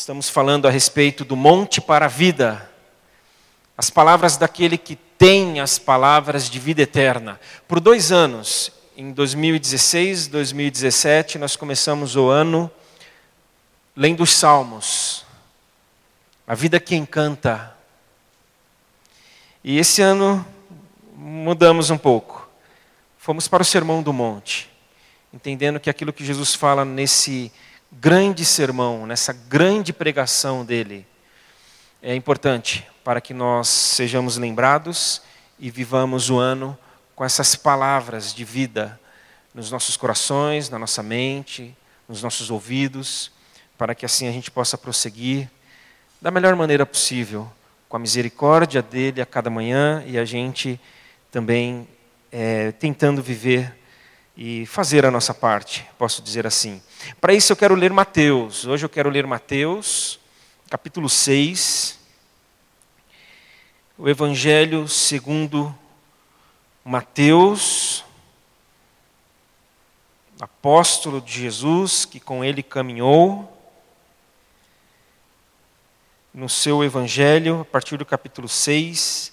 Estamos falando a respeito do monte para a vida. As palavras daquele que tem as palavras de vida eterna. Por dois anos, em 2016, 2017, nós começamos o ano lendo os Salmos. A vida que encanta. E esse ano mudamos um pouco. Fomos para o Sermão do Monte, entendendo que aquilo que Jesus fala nesse grande sermão, nessa grande pregação dele, é importante para que nós sejamos lembrados e vivamos o ano com essas palavras de vida nos nossos corações, na nossa mente, nos nossos ouvidos, para que assim a gente possa prosseguir da melhor maneira possível, com a misericórdia dele a cada manhã e a gente também é, tentando viver e fazer a nossa parte, posso dizer assim. Para isso eu quero ler Mateus. Hoje eu quero ler Mateus, capítulo 6. O Evangelho segundo Mateus, apóstolo de Jesus, que com ele caminhou, no seu Evangelho, a partir do capítulo 6.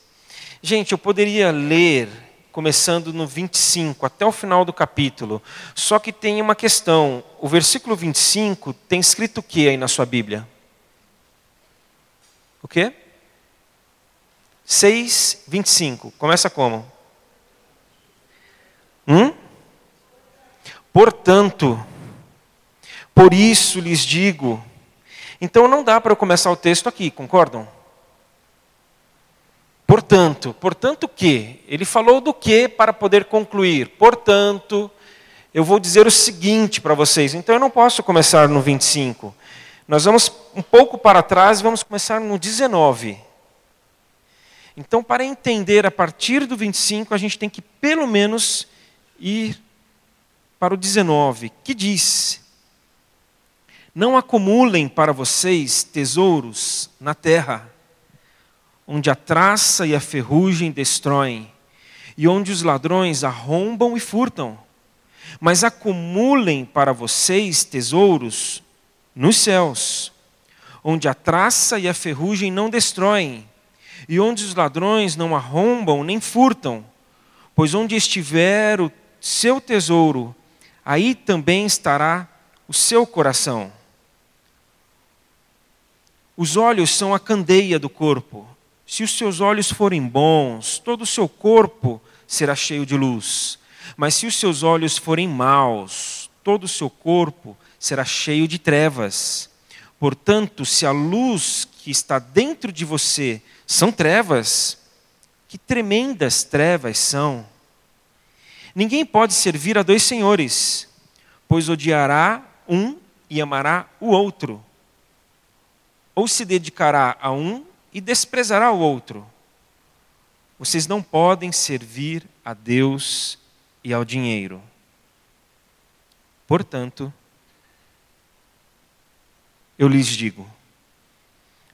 Gente, eu poderia ler começando no 25 até o final do capítulo. Só que tem uma questão. O versículo 25 tem escrito o que aí na sua Bíblia? O quê? 6, 25. Começa como? Hum? Portanto, por isso lhes digo. Então não dá para eu começar o texto aqui, concordam? Portanto, portanto o quê? Ele falou do que para poder concluir. Portanto, eu vou dizer o seguinte para vocês. Então eu não posso começar no 25. Nós vamos um pouco para trás, vamos começar no 19. Então, para entender a partir do 25, a gente tem que pelo menos ir para o 19, que diz: Não acumulem para vocês tesouros na terra onde a traça e a ferrugem destroem, e onde os ladrões arrombam e furtam. Mas acumulem para vocês tesouros nos céus, onde a traça e a ferrugem não destroem, e onde os ladrões não arrombam nem furtam. Pois onde estiver o seu tesouro, aí também estará o seu coração. Os olhos são a candeia do corpo. Se os seus olhos forem bons, todo o seu corpo será cheio de luz. Mas se os seus olhos forem maus, todo o seu corpo será cheio de trevas. Portanto, se a luz que está dentro de você são trevas, que tremendas trevas são. Ninguém pode servir a dois senhores, pois odiará um e amará o outro, ou se dedicará a um e desprezará o outro. Vocês não podem servir a Deus e ao dinheiro. Portanto, eu lhes digo: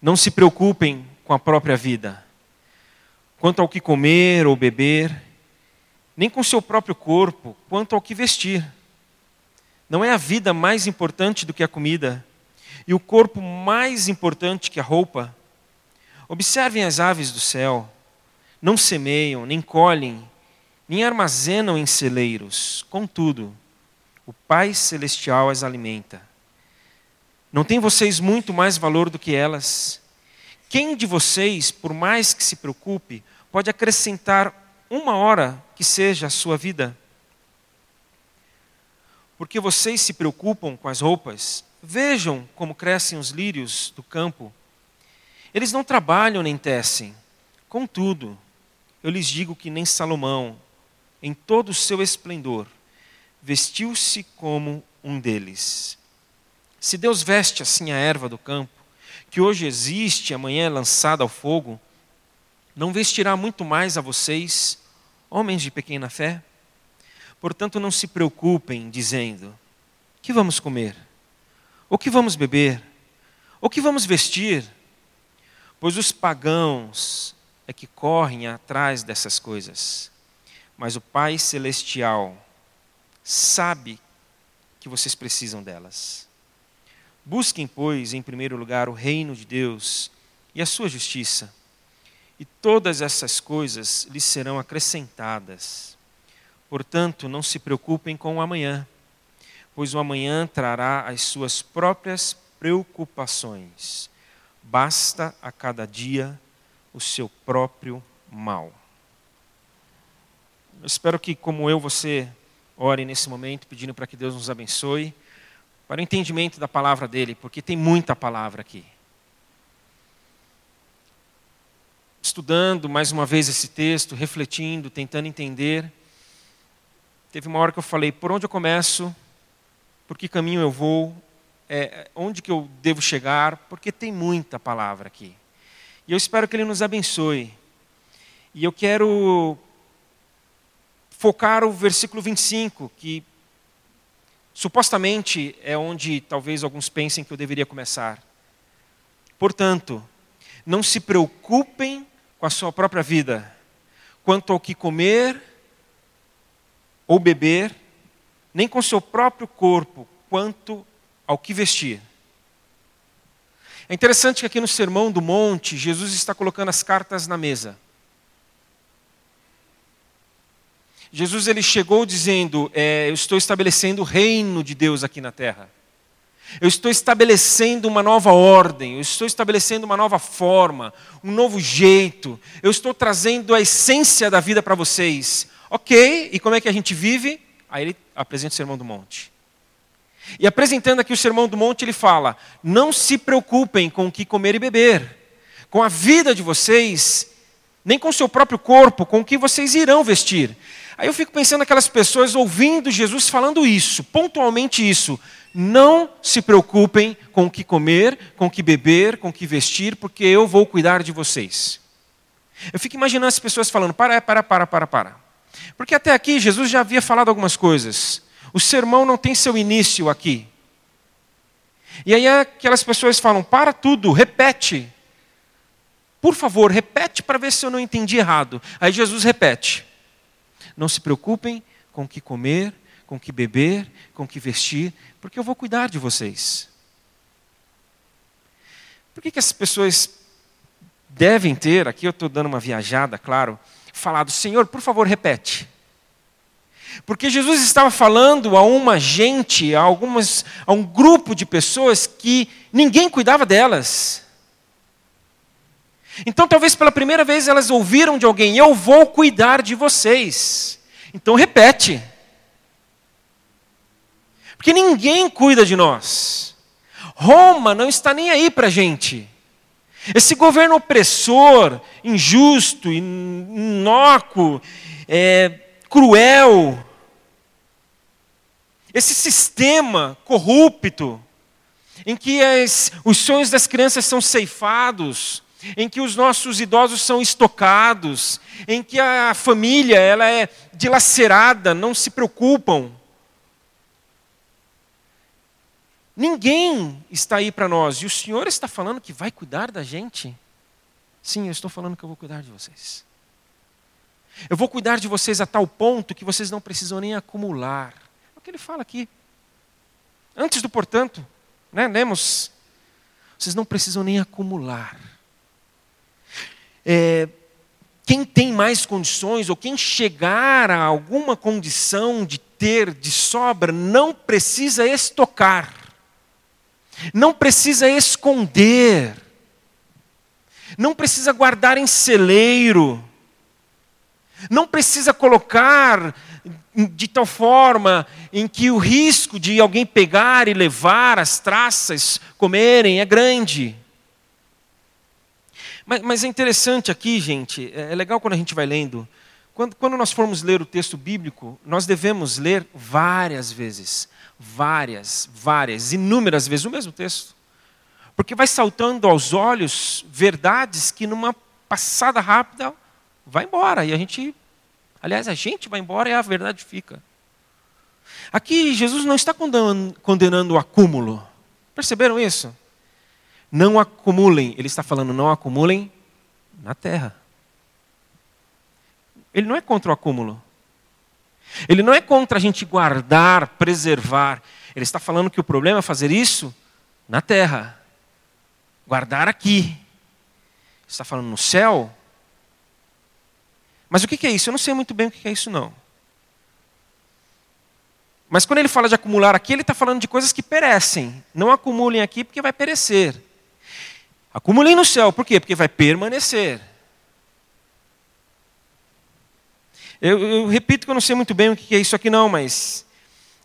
não se preocupem com a própria vida, quanto ao que comer ou beber, nem com seu próprio corpo, quanto ao que vestir. Não é a vida mais importante do que a comida, e o corpo mais importante que a roupa? Observem as aves do céu. Não semeiam, nem colhem, nem armazenam em celeiros. Contudo, o Pai Celestial as alimenta. Não tem vocês muito mais valor do que elas? Quem de vocês, por mais que se preocupe, pode acrescentar uma hora que seja a sua vida? Porque vocês se preocupam com as roupas? Vejam como crescem os lírios do campo eles não trabalham nem tecem. Contudo, eu lhes digo que nem Salomão, em todo o seu esplendor, vestiu-se como um deles. Se Deus veste assim a erva do campo, que hoje existe e amanhã é lançada ao fogo, não vestirá muito mais a vocês, homens de pequena fé? Portanto, não se preocupem, dizendo: que vamos comer? O que vamos beber? O que vamos vestir? Pois os pagãos é que correm atrás dessas coisas. Mas o Pai Celestial sabe que vocês precisam delas. Busquem, pois, em primeiro lugar o reino de Deus e a sua justiça, e todas essas coisas lhes serão acrescentadas. Portanto, não se preocupem com o amanhã, pois o amanhã trará as suas próprias preocupações. Basta a cada dia o seu próprio mal. Eu espero que, como eu, você ore nesse momento, pedindo para que Deus nos abençoe, para o entendimento da palavra dele, porque tem muita palavra aqui. Estudando mais uma vez esse texto, refletindo, tentando entender, teve uma hora que eu falei: por onde eu começo? Por que caminho eu vou? É, onde que eu devo chegar? Porque tem muita palavra aqui. E eu espero que ele nos abençoe. E eu quero focar o versículo 25, que supostamente é onde talvez alguns pensem que eu deveria começar. Portanto, não se preocupem com a sua própria vida, quanto ao que comer ou beber, nem com o seu próprio corpo, quanto ao que vestir. É interessante que aqui no Sermão do Monte, Jesus está colocando as cartas na mesa. Jesus ele chegou dizendo: é, Eu estou estabelecendo o reino de Deus aqui na terra. Eu estou estabelecendo uma nova ordem, eu estou estabelecendo uma nova forma, um novo jeito. Eu estou trazendo a essência da vida para vocês. Ok, e como é que a gente vive? Aí ele apresenta o Sermão do Monte. E apresentando aqui o Sermão do Monte, ele fala: Não se preocupem com o que comer e beber, com a vida de vocês, nem com o seu próprio corpo, com o que vocês irão vestir. Aí eu fico pensando naquelas pessoas ouvindo Jesus falando isso, pontualmente isso. Não se preocupem com o que comer, com o que beber, com o que vestir, porque eu vou cuidar de vocês. Eu fico imaginando as pessoas falando: para, para, para, para, para. Porque até aqui Jesus já havia falado algumas coisas. O sermão não tem seu início aqui. E aí aquelas pessoas falam: para tudo, repete. Por favor, repete para ver se eu não entendi errado. Aí Jesus repete. Não se preocupem com o que comer, com o que beber, com o que vestir, porque eu vou cuidar de vocês. Por que, que as pessoas devem ter, aqui eu estou dando uma viajada, claro, falado, Senhor, por favor, repete. Porque Jesus estava falando a uma gente, a, algumas, a um grupo de pessoas que ninguém cuidava delas. Então, talvez pela primeira vez elas ouviram de alguém: Eu vou cuidar de vocês. Então, repete. Porque ninguém cuida de nós. Roma não está nem aí para a gente. Esse governo opressor, injusto, inócuo, é, cruel, esse sistema corrupto, em que as, os sonhos das crianças são ceifados, em que os nossos idosos são estocados, em que a família ela é dilacerada, não se preocupam. Ninguém está aí para nós. E o Senhor está falando que vai cuidar da gente? Sim, eu estou falando que eu vou cuidar de vocês. Eu vou cuidar de vocês a tal ponto que vocês não precisam nem acumular. É o que ele fala aqui. Antes do portanto, né, lemos, vocês não precisam nem acumular. É, quem tem mais condições, ou quem chegar a alguma condição de ter de sobra, não precisa estocar, não precisa esconder, não precisa guardar em celeiro, não precisa colocar de tal forma em que o risco de alguém pegar e levar as traças, comerem, é grande. Mas, mas, é interessante aqui, gente, é, é legal quando a gente vai lendo. Quando, quando nós formos ler o texto bíblico, nós devemos ler várias vezes. Várias, várias, inúmeras vezes o mesmo texto. Porque vai saltando aos olhos verdades que numa passada rápida vai embora. E a gente, aliás, a gente vai embora e a verdade fica. Aqui Jesus não está condenando, o acúmulo. Perceberam isso? Não acumulem, ele está falando, não acumulem na terra. Ele não é contra o acúmulo. Ele não é contra a gente guardar, preservar. Ele está falando que o problema é fazer isso na terra. Guardar aqui. Está falando no céu? Mas o que é isso? Eu não sei muito bem o que é isso, não. Mas quando ele fala de acumular aqui, ele está falando de coisas que perecem. Não acumulem aqui porque vai perecer. Acumulem no céu, por quê? Porque vai permanecer. Eu, eu, repito que eu não sei muito bem o que é isso aqui, não, mas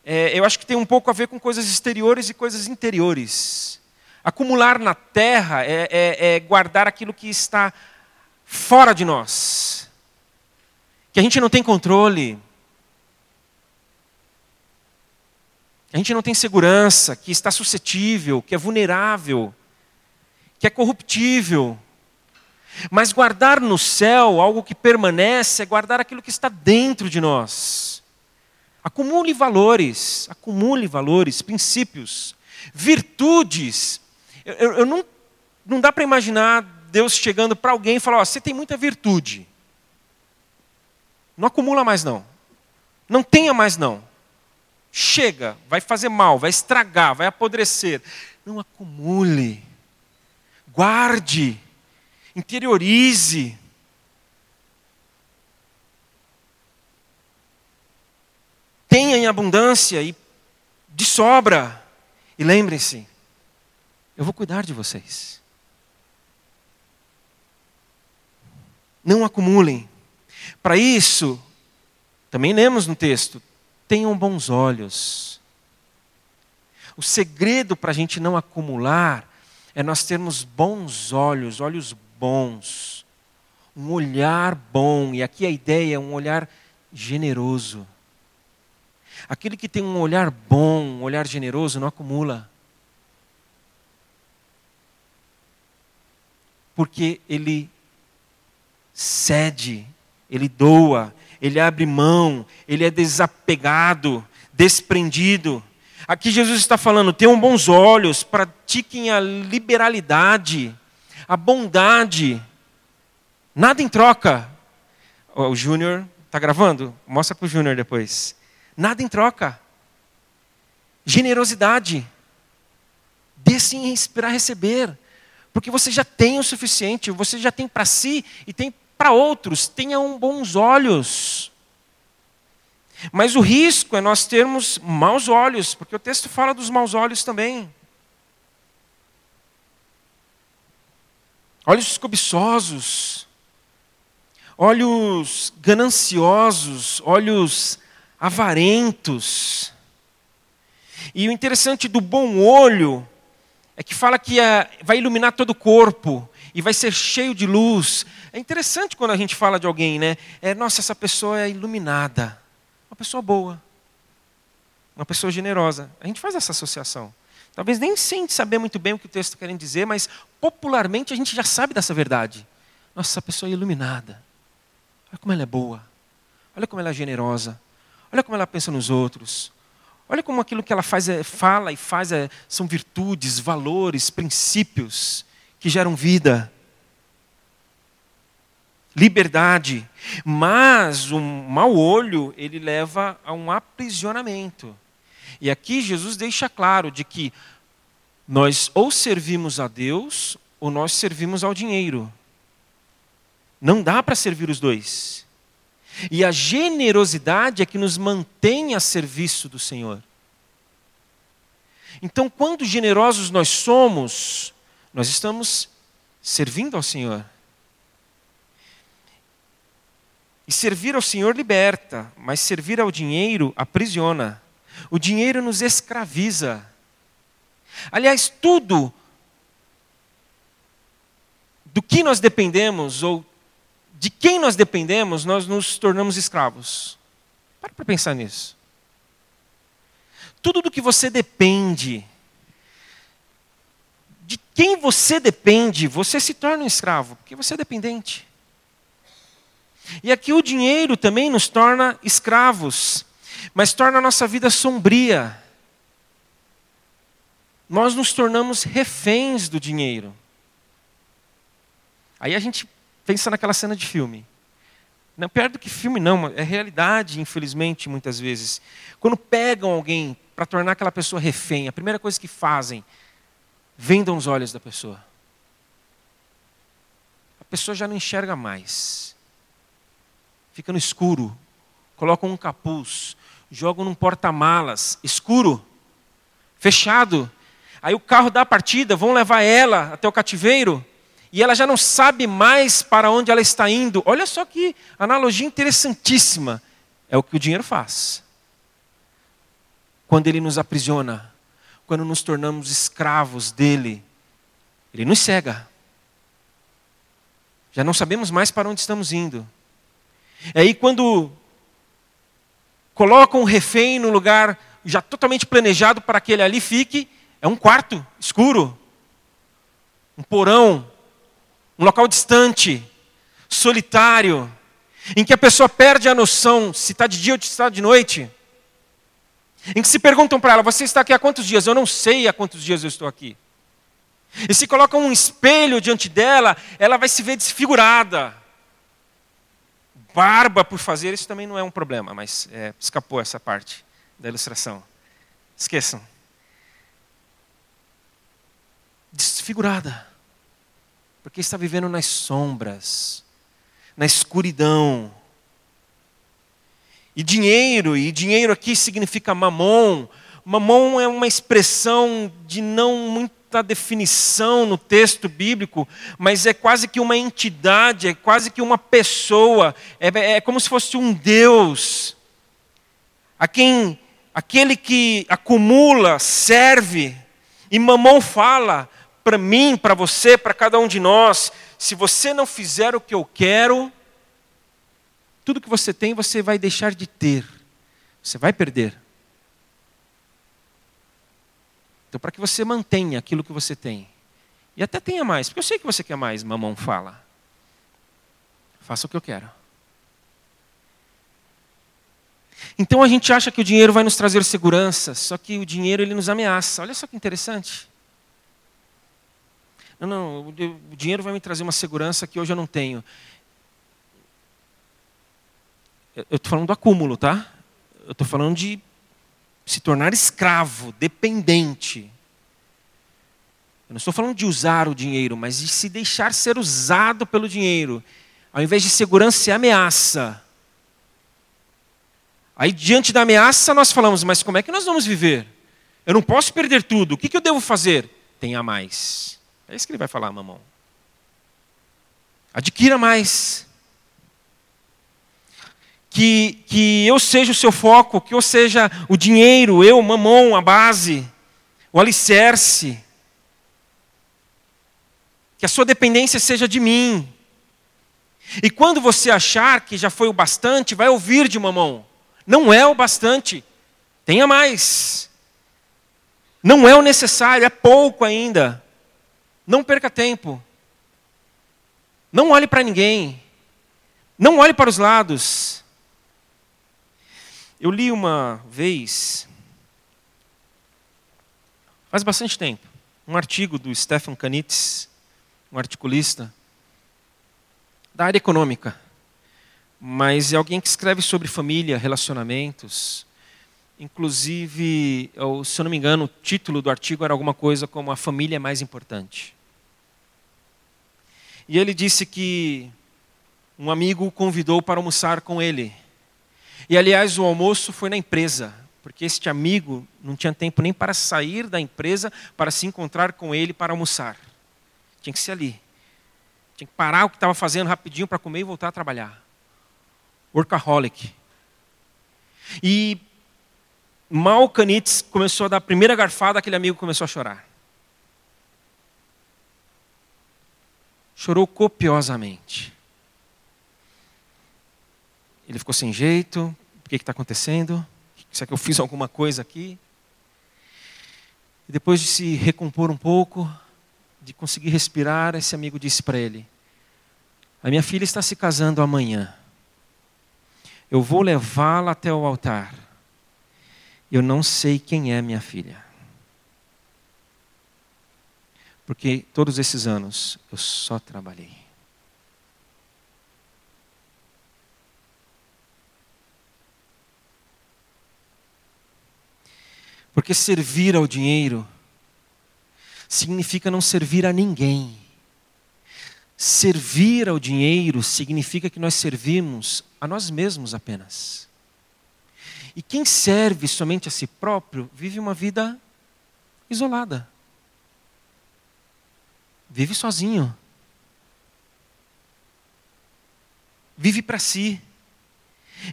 é, eu acho que tem um pouco a ver com coisas exteriores e coisas interiores. Acumular na terra é, é, é guardar aquilo que está fora de nós, que a gente não tem controle, que a gente não tem segurança, que está suscetível, que é vulnerável, que é corruptível. Mas guardar no céu algo que permanece é guardar aquilo que está dentro de nós. Acumule valores, acumule valores, princípios, virtudes. Eu, eu, não, não dá para imaginar Deus chegando para alguém e falar: oh, você tem muita virtude. Não acumula mais não. Não tenha mais não. Chega, vai fazer mal, vai estragar, vai apodrecer. Não acumule. Guarde interiorize. Tenha em abundância e de sobra. E lembrem-se, eu vou cuidar de vocês. Não acumulem. Para isso, também lemos no texto, tenham bons olhos. O segredo para a gente não acumular é nós termos bons olhos, olhos bons, um olhar bom, e aqui a ideia é um olhar generoso. Aquele que tem um olhar bom, um olhar generoso, não acumula. Porque ele cede, ele doa, ele abre mão, ele é desapegado, desprendido. Aqui Jesus está falando: tenham bons olhos, pratiquem a liberalidade a bondade. Nada em troca. O Júnior, está gravando? Mostra para o Júnior depois. Nada em troca. Generosidade. Dê sim para receber. Porque você já tem o suficiente, você já tem para si e tem para outros. Tenham bons olhos. Mas o risco é nós termos maus olhos, porque o texto fala dos maus olhos também. olhos cobiçosos, olhos gananciosos, olhos avarentos. E o interessante do bom olho é que fala que é, vai iluminar todo o corpo e vai ser cheio de luz. É interessante quando a gente fala de alguém, né? É, nossa, essa pessoa é iluminada. Uma pessoa boa. Uma pessoa generosa. A gente faz essa associação. Talvez nem sem saber muito bem o que o texto está querendo dizer, mas popularmente a gente já sabe dessa verdade. Nossa, essa pessoa é iluminada. Olha como ela é boa. Olha como ela é generosa. Olha como ela pensa nos outros. Olha como aquilo que ela faz é, fala e faz é, são virtudes, valores, princípios que geram vida. Liberdade. Mas o mau olho, ele leva a um aprisionamento. E aqui Jesus deixa claro de que nós ou servimos a Deus ou nós servimos ao dinheiro. Não dá para servir os dois. E a generosidade é que nos mantém a serviço do Senhor. Então, quando generosos nós somos, nós estamos servindo ao Senhor. E servir ao Senhor liberta, mas servir ao dinheiro aprisiona. O dinheiro nos escraviza. Aliás, tudo do que nós dependemos ou de quem nós dependemos, nós nos tornamos escravos. Para para pensar nisso. Tudo do que você depende, de quem você depende, você se torna um escravo, porque você é dependente. E aqui o dinheiro também nos torna escravos mas torna a nossa vida sombria. Nós nos tornamos reféns do dinheiro. Aí a gente pensa naquela cena de filme. Não, pior do que filme, não, é realidade, infelizmente, muitas vezes. Quando pegam alguém para tornar aquela pessoa refém, a primeira coisa que fazem, vendam os olhos da pessoa. A pessoa já não enxerga mais. Fica no escuro. Colocam um capuz. Jogam num porta-malas escuro, fechado. Aí o carro dá a partida, vão levar ela até o cativeiro e ela já não sabe mais para onde ela está indo. Olha só que analogia interessantíssima. É o que o dinheiro faz. Quando ele nos aprisiona, quando nos tornamos escravos dele, ele nos cega. Já não sabemos mais para onde estamos indo. É aí quando colocam um refém no lugar já totalmente planejado para que ele ali fique, é um quarto escuro, um porão, um local distante, solitário, em que a pessoa perde a noção se está de dia ou se está de noite. Em que se perguntam para ela: Você está aqui há quantos dias? Eu não sei há quantos dias eu estou aqui. E se colocam um espelho diante dela, ela vai se ver desfigurada. Barba por fazer, isso também não é um problema, mas é, escapou essa parte da ilustração. Esqueçam. Desfigurada porque está vivendo nas sombras, na escuridão. E dinheiro, e dinheiro aqui significa mamon. Mamon é uma expressão de não muita definição no texto bíblico, mas é quase que uma entidade, é quase que uma pessoa, é, é como se fosse um Deus, a quem aquele que acumula serve. E mamon fala para mim, para você, para cada um de nós, se você não fizer o que eu quero, tudo que você tem você vai deixar de ter. Você vai perder. Então, para que você mantenha aquilo que você tem, e até tenha mais, porque eu sei que você quer mais, mamão fala. Faça o que eu quero. Então a gente acha que o dinheiro vai nos trazer segurança, só que o dinheiro ele nos ameaça. Olha só que interessante. Não, não, o dinheiro vai me trazer uma segurança que hoje eu não tenho. Eu estou falando do acúmulo, tá? Eu estou falando de se tornar escravo, dependente. Eu não estou falando de usar o dinheiro, mas de se deixar ser usado pelo dinheiro. Ao invés de segurança, é ameaça. Aí, diante da ameaça, nós falamos: mas como é que nós vamos viver? Eu não posso perder tudo. O que, que eu devo fazer? Tenha mais. É isso que ele vai falar, mamão. Adquira mais. Que, que eu seja o seu foco, que eu seja o dinheiro, eu, mamão, a base, o alicerce. Que a sua dependência seja de mim. E quando você achar que já foi o bastante, vai ouvir de mamão. Não é o bastante. Tenha mais. Não é o necessário, é pouco ainda. Não perca tempo. Não olhe para ninguém. Não olhe para os lados. Eu li uma vez, faz bastante tempo, um artigo do Stephen Kanitz, um articulista, da área econômica, mas é alguém que escreve sobre família, relacionamentos. Inclusive, se eu não me engano, o título do artigo era alguma coisa como A Família é Mais Importante. E ele disse que um amigo o convidou para almoçar com ele. E aliás, o almoço foi na empresa, porque este amigo não tinha tempo nem para sair da empresa para se encontrar com ele para almoçar. Tinha que ser ali. Tinha que parar o que estava fazendo rapidinho para comer e voltar a trabalhar. Workaholic. E mal Canitz começou a dar a primeira garfada, aquele amigo começou a chorar. chorou copiosamente. Ele ficou sem jeito, o que está acontecendo? Será que eu fiz alguma coisa aqui? E depois de se recompor um pouco, de conseguir respirar, esse amigo disse para ele: A minha filha está se casando amanhã. Eu vou levá-la até o altar. Eu não sei quem é minha filha. Porque todos esses anos eu só trabalhei. Porque servir ao dinheiro significa não servir a ninguém. Servir ao dinheiro significa que nós servimos a nós mesmos apenas. E quem serve somente a si próprio vive uma vida isolada. Vive sozinho. Vive para si.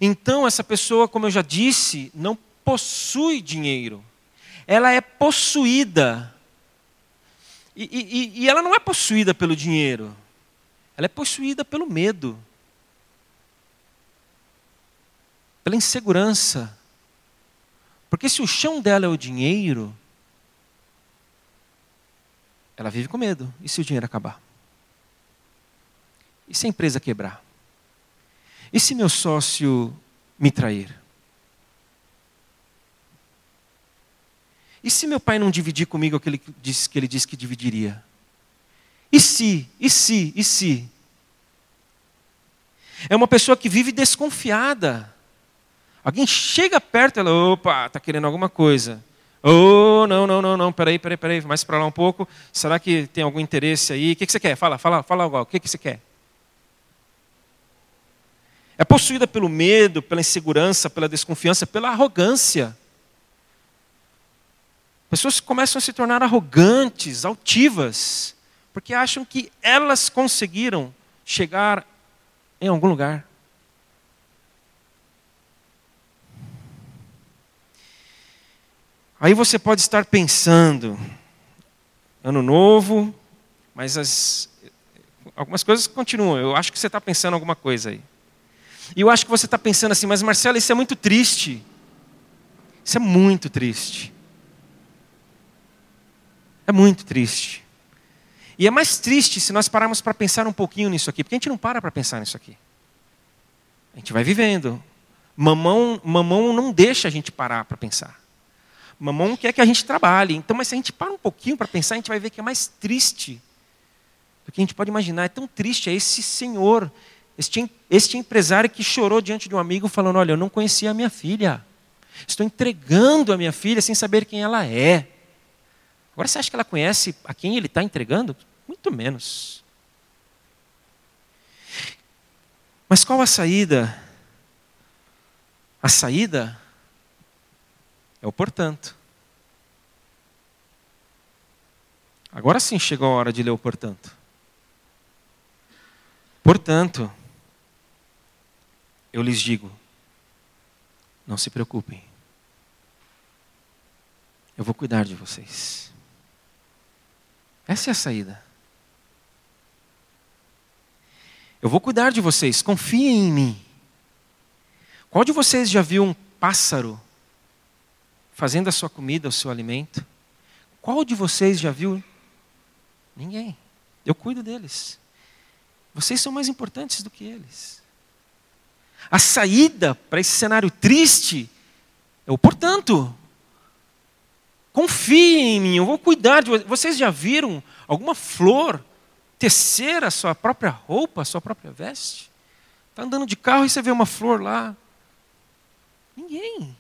Então, essa pessoa, como eu já disse, não possui dinheiro. Ela é possuída. E, e, e ela não é possuída pelo dinheiro. Ela é possuída pelo medo, pela insegurança. Porque se o chão dela é o dinheiro, ela vive com medo. E se o dinheiro acabar? E se a empresa quebrar? E se meu sócio me trair? E se meu pai não dividir comigo aquilo que disse que, ele disse que dividiria? E se? E se? E se? É uma pessoa que vive desconfiada. Alguém chega perto, ela, opa, está querendo alguma coisa. Oh, não, não, não, não, peraí, peraí, peraí, mais para lá um pouco. Será que tem algum interesse aí? O que, que você quer? Fala, fala, fala algo. O que, que você quer? É possuída pelo medo, pela insegurança, pela desconfiança, pela arrogância. Pessoas começam a se tornar arrogantes, altivas, porque acham que elas conseguiram chegar em algum lugar. Aí você pode estar pensando, ano novo, mas as, algumas coisas continuam. Eu acho que você está pensando alguma coisa aí. E eu acho que você está pensando assim, mas Marcelo, isso é muito triste. Isso é muito triste. É muito triste. E é mais triste se nós pararmos para pensar um pouquinho nisso aqui, porque a gente não para para pensar nisso aqui. A gente vai vivendo. Mamão, mamão não deixa a gente parar para pensar. Mamão quer que a gente trabalhe. Então, mas se a gente para um pouquinho para pensar, a gente vai ver que é mais triste do que a gente pode imaginar. É tão triste, é esse senhor, este, este empresário que chorou diante de um amigo falando: Olha, eu não conhecia a minha filha. Estou entregando a minha filha sem saber quem ela é. Agora você acha que ela conhece a quem ele está entregando? Muito menos. Mas qual a saída? A saída é o portanto. Agora sim chegou a hora de ler o portanto. Portanto, eu lhes digo: não se preocupem. Eu vou cuidar de vocês. Essa é a saída. Eu vou cuidar de vocês, confiem em mim. Qual de vocês já viu um pássaro fazendo a sua comida, o seu alimento? Qual de vocês já viu? Ninguém. Eu cuido deles. Vocês são mais importantes do que eles. A saída para esse cenário triste é o portanto. Confiem em mim, eu vou cuidar de vocês. Vocês já viram alguma flor tecer a sua própria roupa, a sua própria veste? Está andando de carro e você vê uma flor lá. Ninguém.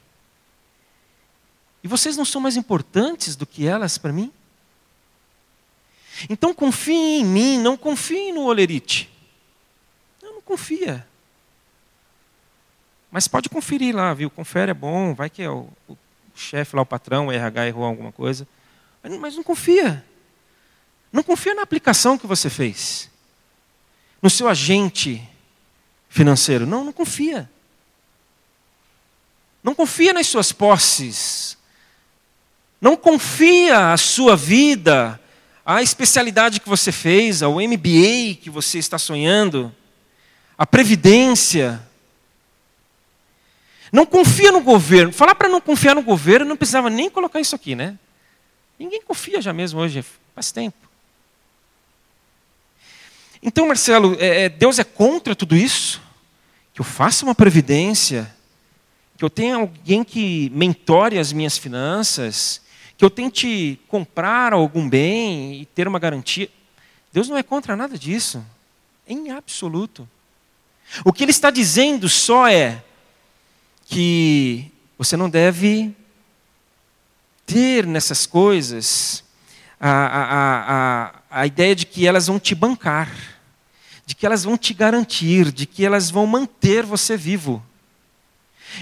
E vocês não são mais importantes do que elas para mim? Então confiem em mim, não confiem no olerite. Não, não confia. Mas pode conferir lá, viu? Confere, é bom, vai que é o, o chefe lá, o patrão, o RH errou alguma coisa. Mas não confia. Não confia na aplicação que você fez. No seu agente financeiro. Não, não confia. Não confia nas suas posses. Não confia a sua vida, a especialidade que você fez, ao MBA que você está sonhando, a previdência. Não confia no governo. Falar para não confiar no governo não precisava nem colocar isso aqui, né? Ninguém confia já mesmo hoje, faz tempo. Então, Marcelo, é, é, Deus é contra tudo isso? Que eu faça uma previdência, que eu tenha alguém que mentore as minhas finanças, que eu tente comprar algum bem e ter uma garantia. Deus não é contra nada disso, em absoluto. O que Ele está dizendo só é que você não deve ter nessas coisas a, a, a, a ideia de que elas vão te bancar, de que elas vão te garantir, de que elas vão manter você vivo.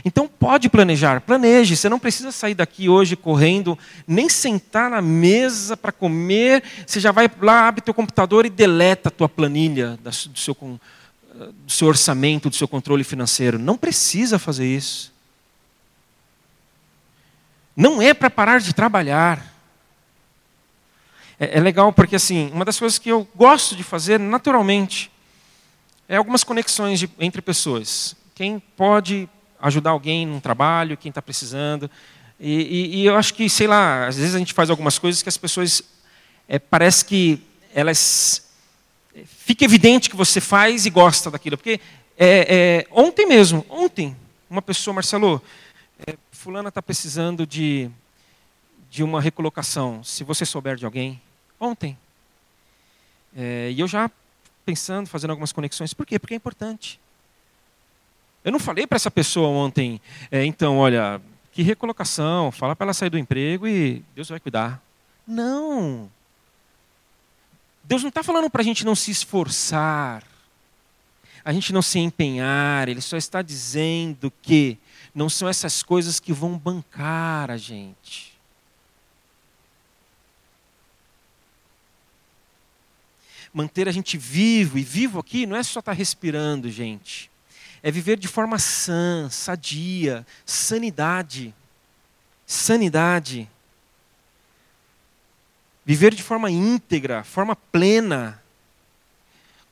Então pode planejar, planeje. Você não precisa sair daqui hoje correndo, nem sentar na mesa para comer. Você já vai lá, abre teu computador e deleta a tua planilha do seu, do seu orçamento, do seu controle financeiro. Não precisa fazer isso. Não é para parar de trabalhar. É, é legal porque assim, uma das coisas que eu gosto de fazer naturalmente é algumas conexões de, entre pessoas. Quem pode ajudar alguém num trabalho, quem está precisando. E, e, e, eu acho que, sei lá, às vezes a gente faz algumas coisas que as pessoas. É, parece que elas. Fica evidente que você faz e gosta daquilo. Porque é, é, ontem mesmo, ontem, uma pessoa, Marcelo, é, Fulana está precisando de, de uma recolocação. Se você souber de alguém, ontem. É, e eu já pensando, fazendo algumas conexões. Por quê? Porque é importante. Eu não falei para essa pessoa ontem, é, então, olha, que recolocação, fala para ela sair do emprego e Deus vai cuidar. Não. Deus não está falando para a gente não se esforçar, a gente não se empenhar, Ele só está dizendo que não são essas coisas que vão bancar a gente. Manter a gente vivo, e vivo aqui não é só estar tá respirando, gente é viver de forma sã, sadia, sanidade. Sanidade. Viver de forma íntegra, forma plena,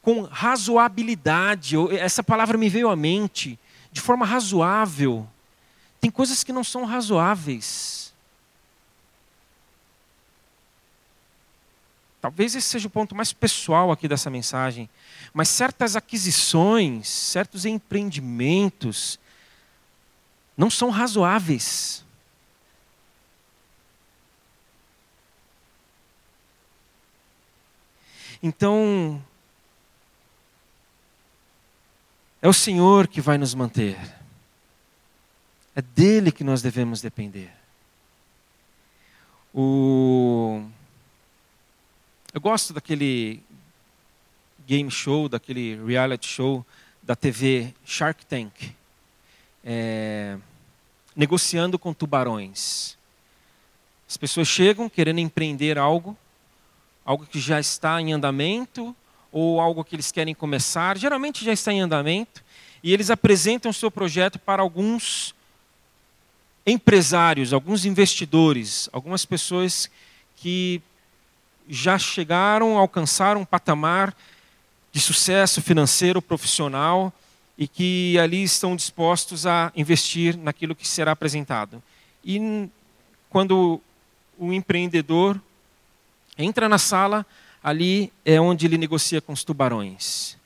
com razoabilidade. Essa palavra me veio à mente. De forma razoável. Tem coisas que não são razoáveis. Talvez esse seja o ponto mais pessoal aqui dessa mensagem. Mas certas aquisições, certos empreendimentos, não são razoáveis. Então, é o Senhor que vai nos manter. É dele que nós devemos depender. O eu gosto daquele game show, daquele reality show da TV Shark Tank, é, negociando com tubarões. As pessoas chegam querendo empreender algo, algo que já está em andamento ou algo que eles querem começar, geralmente já está em andamento, e eles apresentam o seu projeto para alguns empresários, alguns investidores, algumas pessoas que já chegaram, alcançaram um patamar de sucesso financeiro, profissional, e que ali estão dispostos a investir naquilo que será apresentado. E quando o empreendedor entra na sala, ali é onde ele negocia com os tubarões.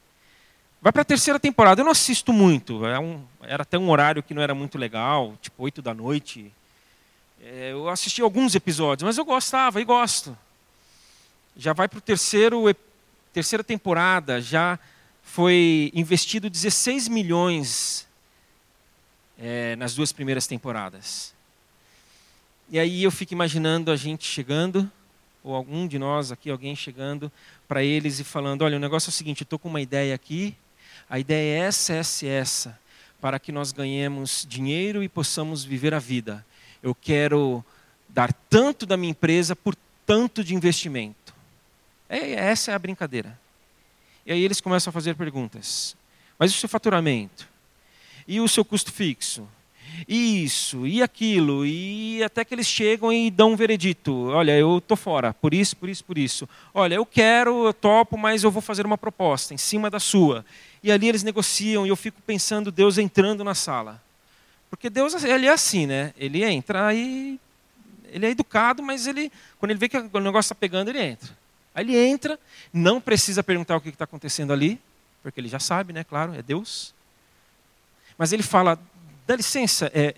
Vai para a terceira temporada. Eu não assisto muito. É um, era até um horário que não era muito legal, tipo oito da noite. É, eu assisti alguns episódios, mas eu gostava e gosto já vai para terceiro terceira temporada, já foi investido 16 milhões é, nas duas primeiras temporadas. E aí eu fico imaginando a gente chegando, ou algum de nós aqui, alguém chegando para eles e falando: olha, o negócio é o seguinte, estou com uma ideia aqui, a ideia é essa, essa e essa, para que nós ganhemos dinheiro e possamos viver a vida. Eu quero dar tanto da minha empresa por tanto de investimento. É, essa é a brincadeira. E aí eles começam a fazer perguntas. Mas e o seu faturamento? E o seu custo fixo? Isso, e aquilo, e até que eles chegam e dão um veredito. Olha, eu estou fora, por isso, por isso, por isso. Olha, eu quero, eu topo, mas eu vou fazer uma proposta em cima da sua. E ali eles negociam e eu fico pensando Deus entrando na sala. Porque Deus, ele é assim, né? Ele entra e ele é educado, mas ele, quando ele vê que o negócio está pegando, ele entra. Aí ele entra, não precisa perguntar o que está acontecendo ali, porque ele já sabe, né? Claro, é Deus. Mas ele fala: Dá licença, é,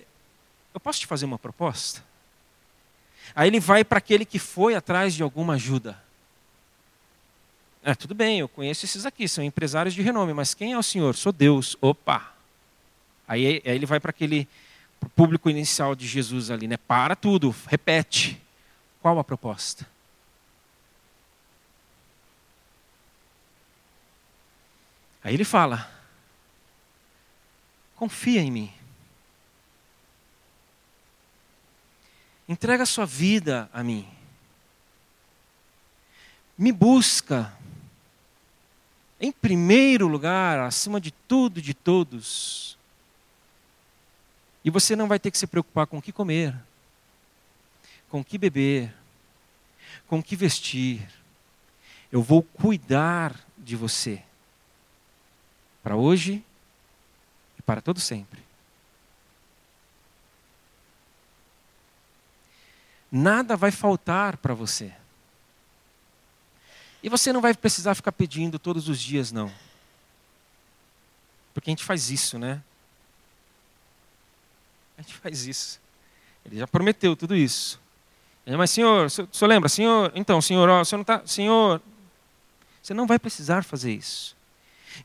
eu posso te fazer uma proposta? Aí ele vai para aquele que foi atrás de alguma ajuda. É, tudo bem, eu conheço esses aqui, são empresários de renome, mas quem é o senhor? Sou Deus. Opa! Aí, aí ele vai para aquele público inicial de Jesus ali, né? Para tudo, repete. Qual a proposta? Aí ele fala: Confia em mim. Entrega a sua vida a mim. Me busca. Em primeiro lugar, acima de tudo, de todos. E você não vai ter que se preocupar com o que comer, com o que beber, com o que vestir. Eu vou cuidar de você. Para hoje e para todo sempre. Nada vai faltar para você. E você não vai precisar ficar pedindo todos os dias, não. Porque a gente faz isso, né? A gente faz isso. Ele já prometeu tudo isso. Mas, senhor, o senhor lembra? Senhor, então, senhor, ó, o senhor não está. Senhor, você não vai precisar fazer isso.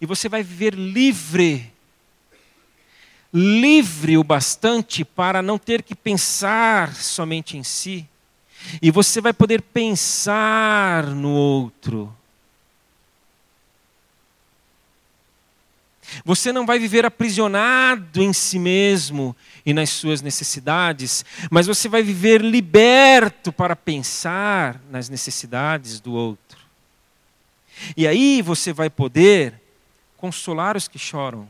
E você vai viver livre. Livre o bastante para não ter que pensar somente em si. E você vai poder pensar no outro. Você não vai viver aprisionado em si mesmo e nas suas necessidades, mas você vai viver liberto para pensar nas necessidades do outro. E aí você vai poder consolar os que choram.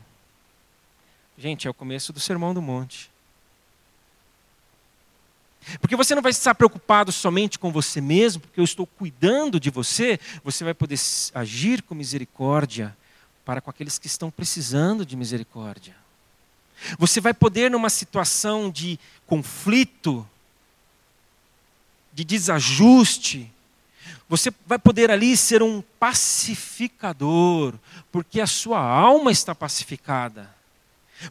Gente, é o começo do Sermão do Monte. Porque você não vai estar preocupado somente com você mesmo, porque eu estou cuidando de você, você vai poder agir com misericórdia para com aqueles que estão precisando de misericórdia. Você vai poder, numa situação de conflito, de desajuste, você vai poder ali ser um pacificador, porque a sua alma está pacificada.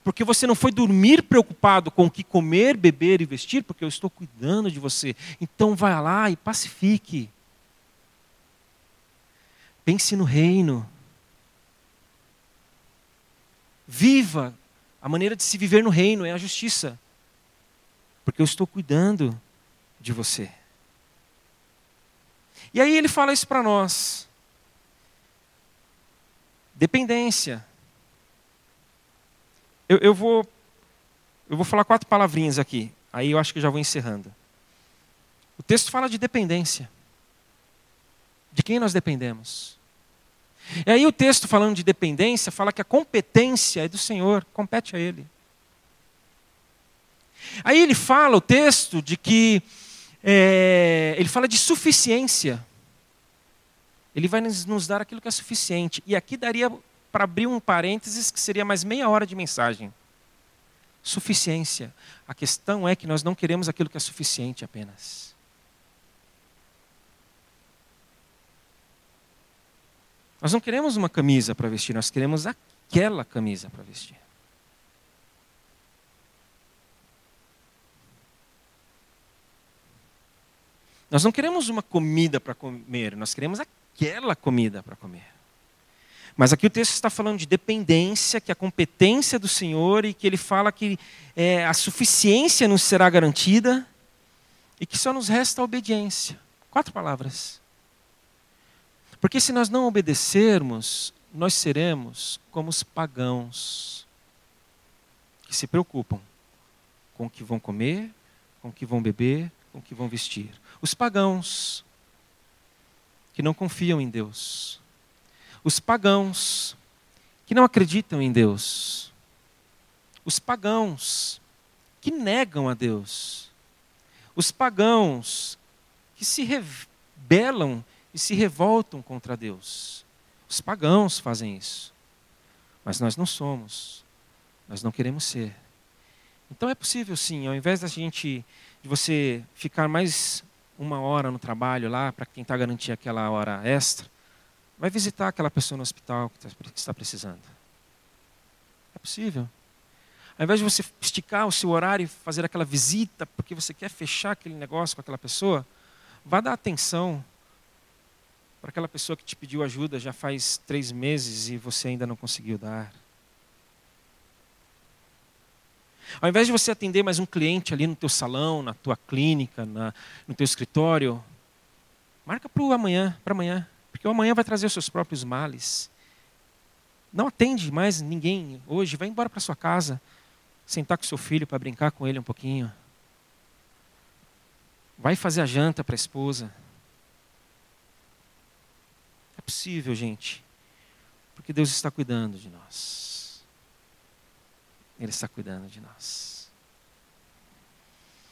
Porque você não foi dormir preocupado com o que comer, beber e vestir, porque eu estou cuidando de você. Então vá lá e pacifique. Pense no reino. Viva a maneira de se viver no reino, é a justiça. Porque eu estou cuidando de você. E aí ele fala isso para nós. Dependência. Eu, eu, vou, eu vou falar quatro palavrinhas aqui, aí eu acho que já vou encerrando. O texto fala de dependência. De quem nós dependemos? E aí o texto falando de dependência fala que a competência é do Senhor, compete a Ele. Aí ele fala, o texto, de que é, ele fala de suficiência. Ele vai nos dar aquilo que é suficiente. E aqui daria para abrir um parênteses que seria mais meia hora de mensagem. Suficiência. A questão é que nós não queremos aquilo que é suficiente apenas. Nós não queremos uma camisa para vestir, nós queremos aquela camisa para vestir. Nós não queremos uma comida para comer, nós queremos aquela comida para comer. Mas aqui o texto está falando de dependência, que é a competência do Senhor e que ele fala que é, a suficiência nos será garantida e que só nos resta a obediência. Quatro palavras. Porque se nós não obedecermos, nós seremos como os pagãos que se preocupam com o que vão comer, com o que vão beber, com o que vão vestir. Os pagãos que não confiam em Deus os pagãos que não acreditam em Deus, os pagãos que negam a Deus, os pagãos que se rebelam e se revoltam contra Deus. Os pagãos fazem isso. Mas nós não somos. Nós não queremos ser. Então é possível sim, ao invés da gente de você ficar mais uma hora no trabalho lá para tentar garantir aquela hora extra, Vai visitar aquela pessoa no hospital que está precisando. É possível. Ao invés de você esticar o seu horário e fazer aquela visita porque você quer fechar aquele negócio com aquela pessoa, vá dar atenção para aquela pessoa que te pediu ajuda já faz três meses e você ainda não conseguiu dar. Ao invés de você atender mais um cliente ali no teu salão, na tua clínica, na, no teu escritório, marca para amanhã, para amanhã. Porque o amanhã vai trazer os seus próprios males. Não atende mais ninguém hoje, vai embora para sua casa, sentar com seu filho para brincar com ele um pouquinho. Vai fazer a janta para a esposa. É possível, gente, porque Deus está cuidando de nós. Ele está cuidando de nós.